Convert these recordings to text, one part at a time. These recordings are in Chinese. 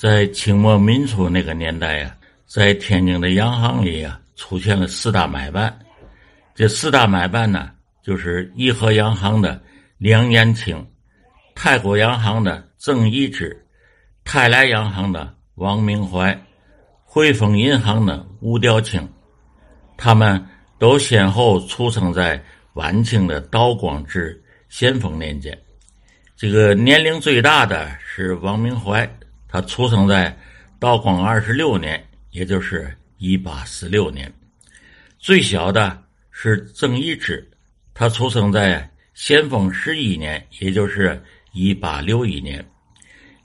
在清末民初那个年代呀，在天津的洋行里啊，出现了四大买办。这四大买办呢，就是颐和洋行的梁延庆、太国洋行的郑一之、泰来洋行的王明怀、汇丰银行的吴调清。他们都先后出生在晚清的道光至咸丰年间。这个年龄最大的是王明怀。他出生在道光二十六年，也就是一八四六年。最小的是曾一之，他出生在咸丰十一年，也就是一八六一年。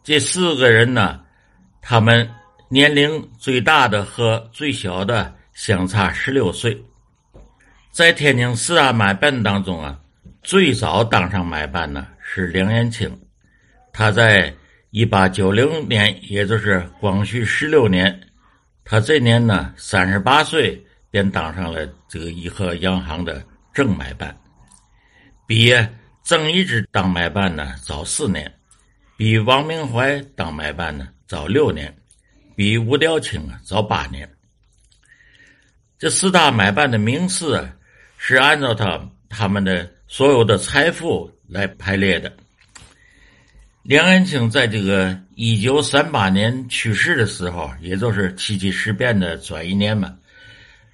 这四个人呢，他们年龄最大的和最小的相差十六岁。在天津四大买办当中啊，最早当上买办的是梁延庆，他在。一八九零年，也就是光绪十六年，他这年呢三十八岁，便当上了这个颐和洋行的正买办，比郑一之当买办呢早四年，比王明怀当买办呢早六年，比吴调清啊早八年。这四大买办的名次是按照他他们的所有的财富来排列的。梁安清在这个一九三八年去世的时候，也就是七七事变的转一年嘛，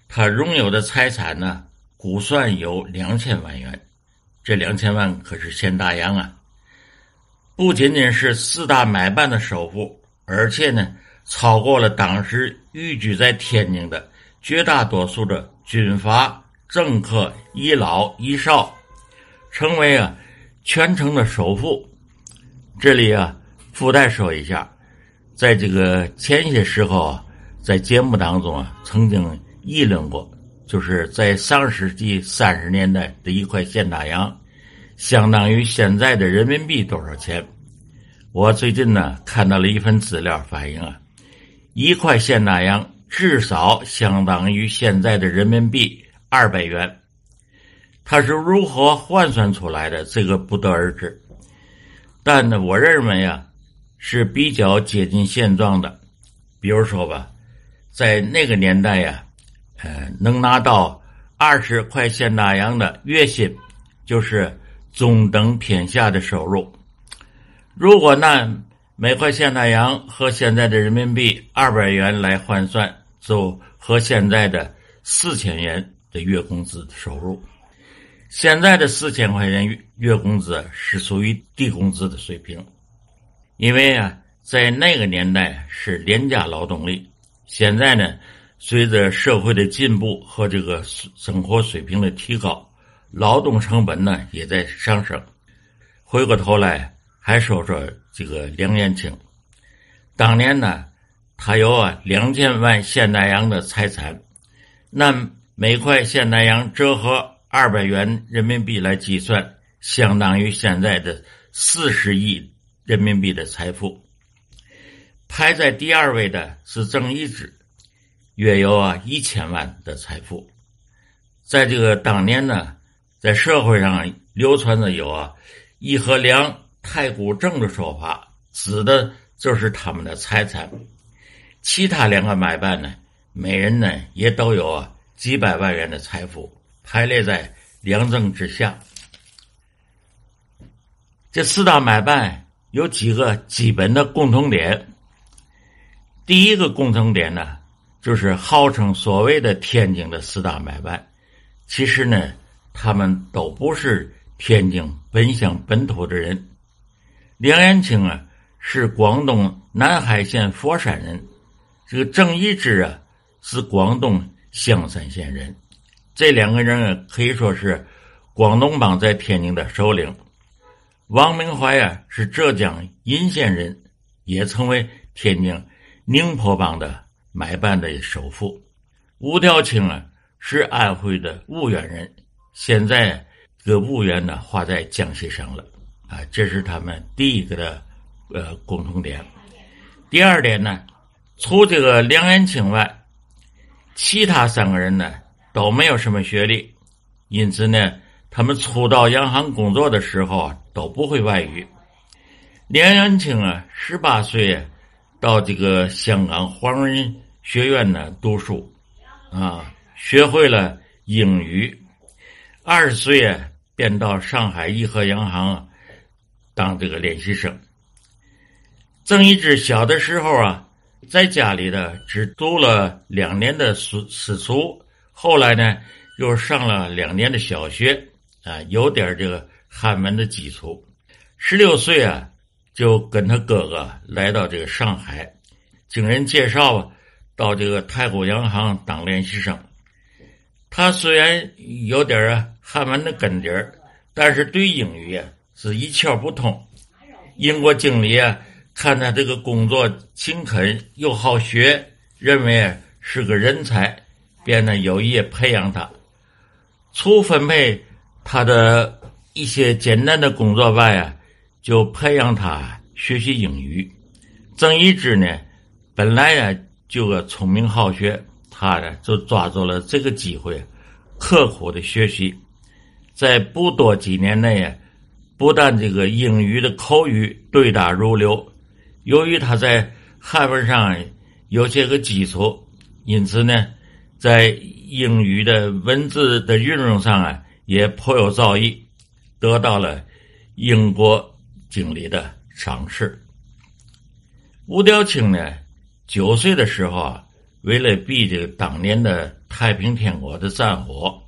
他拥有的财产呢，估算有两千万元。这两千万可是现大洋啊！不仅仅是四大买办的首富，而且呢，超过了当时寓居在天津的绝大多数的军阀、政客、遗老遗少，成为啊全城的首富。这里啊，附带说一下，在这个前些时候啊，在节目当中啊，曾经议论过，就是在上世纪三十年代的一块现大洋，相当于现在的人民币多少钱？我最近呢看到了一份资料，反映啊，一块现大洋至少相当于现在的人民币二百元。它是如何换算出来的？这个不得而知。但呢，我认为呀，是比较接近现状的。比如说吧，在那个年代呀，呃，能拿到二十块现大洋的月薪，就是中等偏下的收入。如果拿每块现大洋和现在的人民币二百元来换算，就和现在的四千元的月工资收入。现在的四千块钱月月工资是属于低工资的水平，因为啊，在那个年代是廉价劳动力。现在呢，随着社会的进步和这个生活水平的提高，劳动成本呢也在上升。回过头来，还说说这个梁延庆，当年呢，他有啊两千万现代洋的财产，那每块现代洋折合。二百元人民币来计算，相当于现在的四十亿人民币的财富。排在第二位的是郑一之，约有啊一千万的财富。在这个当年呢，在社会上流传着有啊“义和良太古正”的说法，指的就是他们的财产。其他两个买办呢，每人呢也都有啊几百万元的财富。排列在两正之下。这四大买办有几个基本的共同点。第一个共同点呢，就是号称所谓的天津的四大买办，其实呢，他们都不是天津本乡本土的人。梁延庆啊，是广东南海县佛山人；这个郑一之啊，是广东香山县人。这两个人可以说是广东帮在天津的首领。王明怀啊是浙江鄞县人，也成为天津宁波帮的买办的首富。吴调清啊是安徽的婺源人，现在这个婺源呢划在江西省了啊。这是他们第一个的呃共同点。第二点呢，除这个梁延清外，其他三个人呢。都没有什么学历，因此呢，他们初到洋行工作的时候都不会外语。梁延庆啊，十八岁到这个香港黄仁学院呢读书，啊，学会了英语。二十岁啊，便到上海颐和洋行当这个练习生。曾一之小的时候啊，在家里的只读了两年的私私塾，后来呢又上了两年的小学，啊，有点这个汉文的基础。十六岁啊，就跟他哥哥来到这个上海，经人介绍啊，到这个太古洋行当练习生。他虽然有点啊汉文的根底儿，但是对英语啊是一窍不通。英国经理啊。看他这个工作勤恳又好学，认为是个人才，便呢有意培养他。除分配他的一些简单的工作外啊，就培养他学习英语。曾一之呢，本来呀就个聪明好学，他呢就抓住了这个机会，刻苦的学习，在不多几年内啊，不但这个英语的口语对答如流。由于他在汉文上有些个基础，因此呢，在英语的文字的运用上啊，也颇有造诣，得到了英国经理的赏识。吴雕清呢，九岁的时候啊，为了避这个当年的太平天国的战火，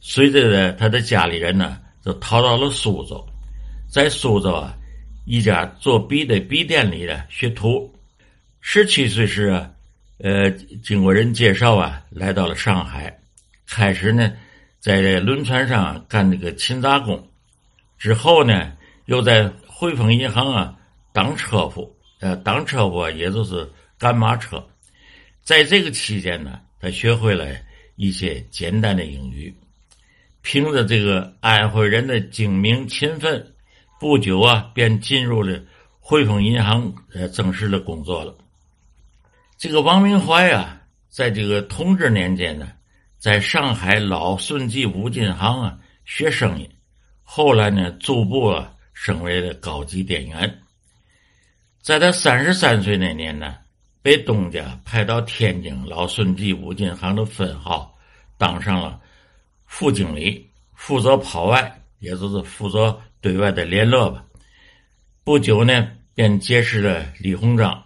随着呢他的家里人呢，就逃到了苏州，在苏州啊。一家做笔的笔店里的学徒，十七岁时啊，呃，经过人介绍啊，来到了上海，开始呢，在轮船上干那个勤杂工，之后呢，又在汇丰银行啊当车夫，呃，当车夫也就是赶马车，在这个期间呢，他学会了一些简单的英语，凭着这个安徽人的精明勤奋。不久啊，便进入了汇丰银行，呃，正式的工作了。这个王明怀啊，在这个同治年间呢，在上海老顺记五金行啊学生意，后来呢，逐步啊升为了高级店员。在他三十三岁那年呢，被东家派到天津老顺记五金行的分号，当上了副经理，负责跑外，也就是负责。对外的联络吧，不久呢，便结识了李鸿章，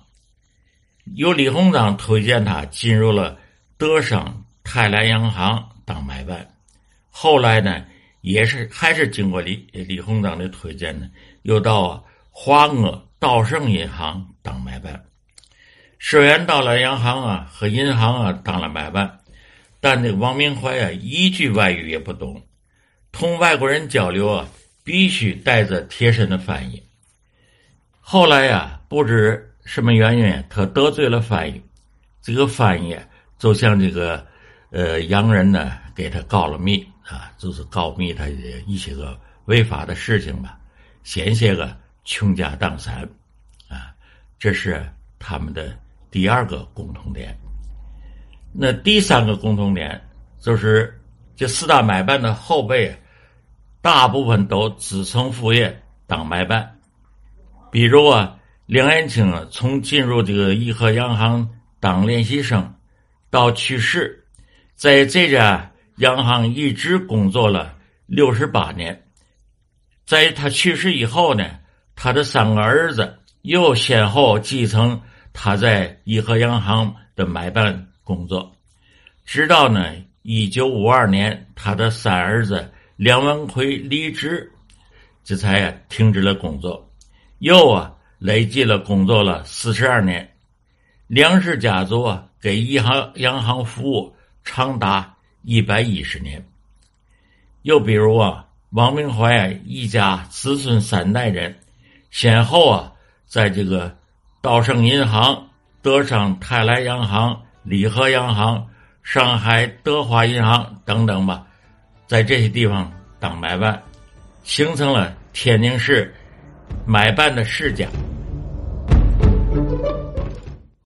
由李鸿章推荐他进入了德商泰来洋行当买办，后来呢，也是还是经过李李鸿章的推荐呢，又到华鄂道盛银行当买办。虽然到了洋行啊和银行啊当了买办，但这个王明怀啊一句外语也不懂，同外国人交流啊。必须带着贴身的翻译。后来呀，不知什么原因，他得罪了翻译，这个翻译就像这个呃洋人呢给他告了密啊，就是告密他一些个违法的事情吧，险些个倾家荡产啊。这是他们的第二个共同点。那第三个共同点就是这四大买办的后辈。大部分都子承父业当买办，比如啊，梁延清啊，从进入这个颐和洋行当练习生，到去世，在这家洋行一直工作了六十八年。在他去世以后呢，他的三个儿子又先后继承他在颐和洋行的买办工作，直到呢一九五二年，他的三儿子。梁文奎离职，这才停止了工作。又啊，累计了工作了四十二年。梁氏家族啊，给银行洋行服务长达一百一十年。又比如啊，王明怀一家子孙三代人，先后啊，在这个道盛银行、德商泰来洋行、礼和洋行、上海德华银行等等吧。在这些地方当买办，形成了天津市买办的世家。